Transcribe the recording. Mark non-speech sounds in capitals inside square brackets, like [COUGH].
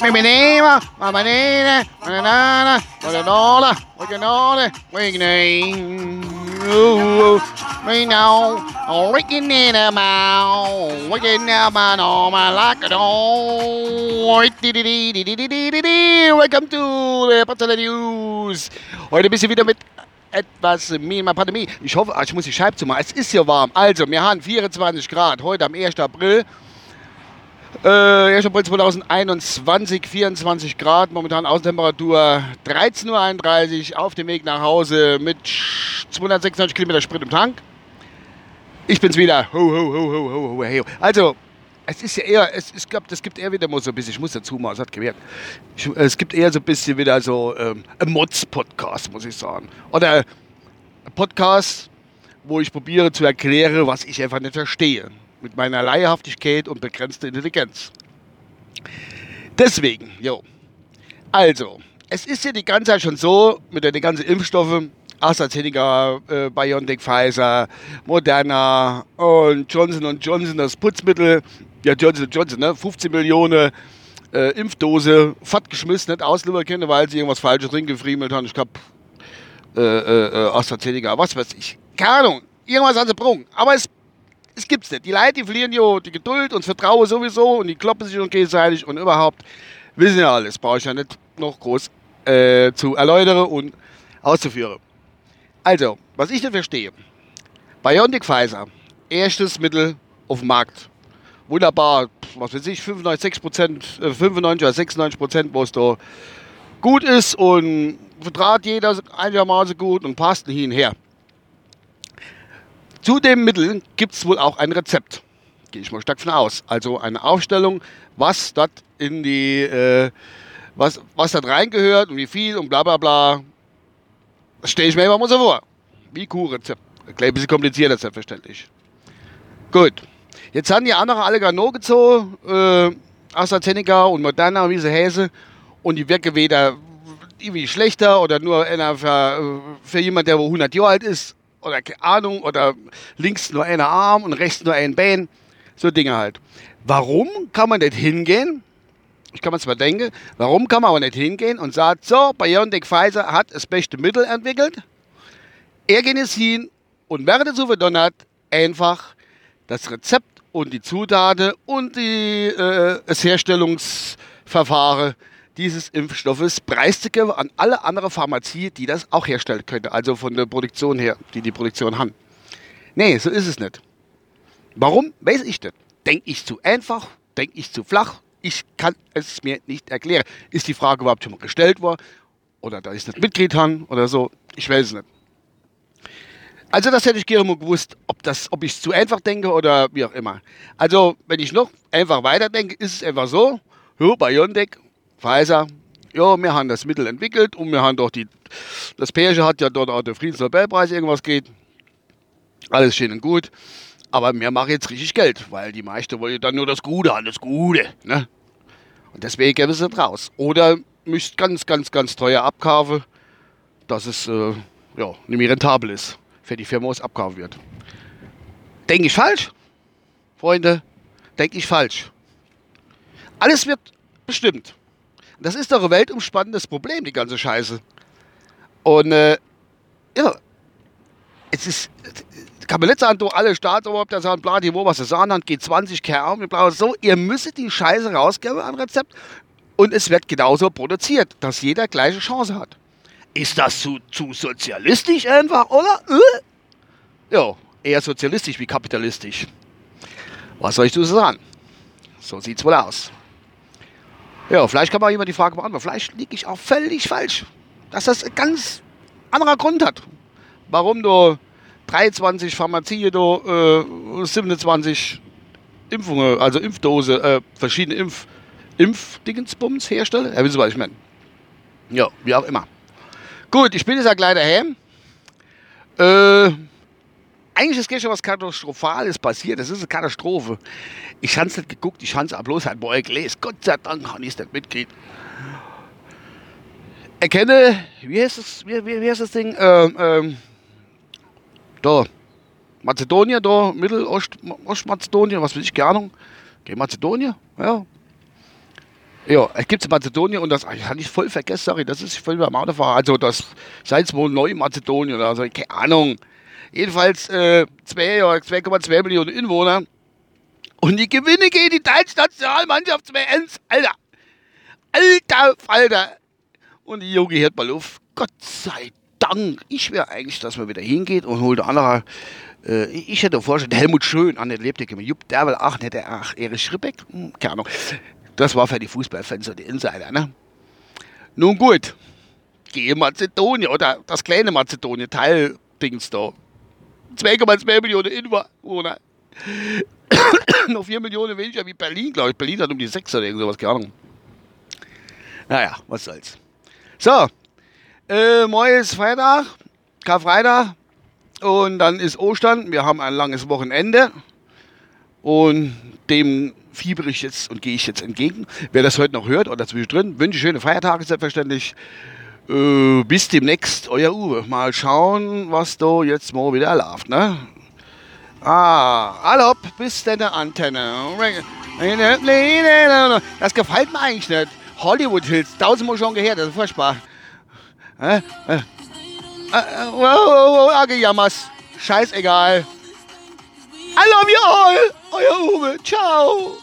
Miminima, mamanina, manana, mananola, waganole, wigning. Ooh, we know, oh, wiggin in a mouth, wiggin a man on my like a Welcome to the Patella News. Heute bist du wieder mit etwas Mima Pandemie. Ich hoffe, ich muss die Scheibe zumachen. Es ist hier warm. Also, wir haben 24 Grad heute am 1. April. Äh, 1. April 2021, 24 Grad, momentan Außentemperatur 13.31 Uhr, auf dem Weg nach Hause mit 296 Kilometer Sprit im Tank. Ich bin's wieder. Ho, ho, ho, ho, ho, ho, ho. Also, es ist ja eher, es, es gab, das gibt eher wieder mal so ein bisschen, ich muss dazu mal, es hat gemerkt, ich, es gibt eher so ein bisschen wieder so ähm, ein Mods-Podcast, muss ich sagen. Oder ein Podcast, wo ich probiere zu erklären, was ich einfach nicht verstehe mit meiner Leihhaftigkeit und begrenzter Intelligenz. Deswegen, jo. Also, es ist ja die ganze Zeit schon so, mit den ganzen Impfstoffen, AstraZeneca, äh, BioNTech, Pfizer, Moderna und Johnson Johnson, das Putzmittel, ja Johnson Johnson, ne, 15 Millionen äh, Impfdose, fett geschmissen, nicht ausliefern können, weil sie irgendwas Falsches drin gefriemelt haben. Ich glaube, äh, äh, äh, AstraZeneca, was weiß ich. Keine Ahnung, irgendwas an der Brung. Aber es es gibt's nicht. Die Leute, die verlieren ja die Geduld und das Vertrauen sowieso und die kloppen sich und gegenseitig und überhaupt wissen ja alles. Brauche ich ja nicht noch groß äh, zu erläutern und auszuführen. Also, was ich nicht verstehe. Biontech Pfizer, erstes Mittel auf dem Markt. Wunderbar, was weiß ich, 95, 95% oder 96 Prozent, wo es da gut ist und vertrat jeder einigermaßen gut und passt hin und her. Zu dem Mittel gibt es wohl auch ein Rezept. Gehe ich mal stark von aus. Also eine Aufstellung, was dort in die, äh, was, was dort reingehört und wie viel und bla bla bla. Das stelle ich mir immer mal so vor. Wie Kuhrezept. Ein bisschen komplizierter, selbstverständlich. Gut. Jetzt haben die anderen alle Gano gezogen, äh, AstraZeneca und Moderna, wie sie Häse. Und die wirken weder irgendwie schlechter oder nur für, für jemand, der 100 Jahre alt ist, oder keine Ahnung, oder links nur einer Arm und rechts nur ein Bein. So Dinge halt. Warum kann man nicht hingehen? Ich kann mir zwar denken, warum kann man aber nicht hingehen und sagt, so, BioNTech Pfizer hat das beste Mittel entwickelt. Er geht jetzt hin und werde so verdonnert, einfach das Rezept und die Zutaten und die, äh, das Herstellungsverfahren dieses Impfstoffes preisgegeben an alle andere Pharmazie, die das auch herstellen könnte. Also von der Produktion her, die die Produktion haben. Nee, so ist es nicht. Warum? Weiß ich nicht. Denke ich zu einfach? Denke ich zu flach? Ich kann es mir nicht erklären. Ist die Frage überhaupt schon mal gestellt worden? Oder da ist nicht Mitglied haben oder so? Ich weiß es nicht. Also das hätte ich gerne mal gewusst, ob, ob ich es zu einfach denke oder wie auch immer. Also wenn ich noch einfach weiterdenke, ist es einfach so, bei BioNTech Pfizer, ja, wir haben das Mittel entwickelt und wir haben doch die, das Pärchen hat ja dort auch den Friedensnobelpreis irgendwas geht. Alles schön und gut. Aber wir machen jetzt richtig Geld, weil die meisten wollen dann nur das Gute, alles Gute. Ne? Und deswegen sie es raus. Oder müsst ganz, ganz, ganz teuer abkaufen, dass es äh, ja, nicht mehr rentabel ist für die Firma, was abkaufen wird. Denke ich falsch? Freunde, denke ich falsch. Alles wird bestimmt. Das ist doch ein weltumspannendes Problem, die ganze Scheiße. Und äh, ja, es ist, kann man sagen, du alle Staatsoberhäupter sagen, bla, die wo was sie sagen, dann geht 20 Kerl, bla, so, ihr müsst die Scheiße rausgeben an Rezept und es wird genauso produziert, dass jeder gleiche Chance hat. Ist das zu, zu sozialistisch einfach, oder? Äh? Ja, eher sozialistisch wie kapitalistisch. Was soll ich dazu sagen? So sieht's wohl aus. Ja, vielleicht kann man jemand die Frage beantworten. Vielleicht liege ich auch völlig falsch. Dass das ein ganz anderer Grund hat. Warum du 23 Pharmazie, du äh, 27 Impfungen, also Impfdose, äh, verschiedene Impf, Impfdingensbums herstelle. Ja, wissen Sie, was ich meine? Ja, wie auch immer. Gut, ich bin jetzt ja gleich daheim. Äh, eigentlich ist gestern was Katastrophales passiert. Das ist eine Katastrophe. Ich habe es nicht geguckt, ich habe es bloß halt mal gelesen. Gott sei Dank habe ich es nicht mitgekriegt. Erkenne, wie heißt das, wie, wie, wie heißt das Ding? Ähm, ähm, da, Mazedonien, da, Mittelostmazedonien, was weiß ich, keine Ahnung. Okay, Mazedonien, ja. Ja, es gibt Mazedonien und das ah, das hatte ich voll vergessen, sorry, das ist voll beim Autofahren. Also das Salzburg Neu-Mazedonien oder so, keine Ahnung. Jedenfalls äh, 2,2 Millionen Einwohner. Und die Gewinne gehen die deutsche Nationalmannschaft 2-1. Alter. Alter Falter. Und die Junge hört mal auf. Gott sei Dank. Ich wäre eigentlich, dass man wieder hingeht und holt andere. Äh, ich hätte vorgestellt, Helmut Schön, an der lebte Jupp Derwel, ach, nicht der, ach, Erich Schribbeck, hm, keine Ahnung. Das war für die Fußballfans und die Insider, ne? Nun gut. Gehe Mazedonien oder das kleine Mazedonien, Teil Dings da. 2,2 Millionen Einwohner. [COUGHS] Noch 4 Millionen weniger wie Berlin, glaube ich. Berlin hat um die 6 oder irgend sowas, keine Ahnung. Naja, was soll's. So, äh, morgen ist Freitag, Karfreitag. Und dann ist Ostern. Wir haben ein langes Wochenende. Und dem fiebere ich jetzt und gehe ich jetzt entgegen. Wer das heute noch hört oder zwischendrin, wünsche schöne Feiertage selbstverständlich. Äh, bis demnächst, euer Uwe. Mal schauen, was da jetzt mal wieder läuft, ne? Ah, hallo, bis deine Antenne. Das gefällt mir eigentlich nicht. Hollywood Hills, tausendmal schon gehört, das ist furchtbar. Äh, äh, wow, Jammers. Scheißegal. I love you all. Euer Uwe. Ciao.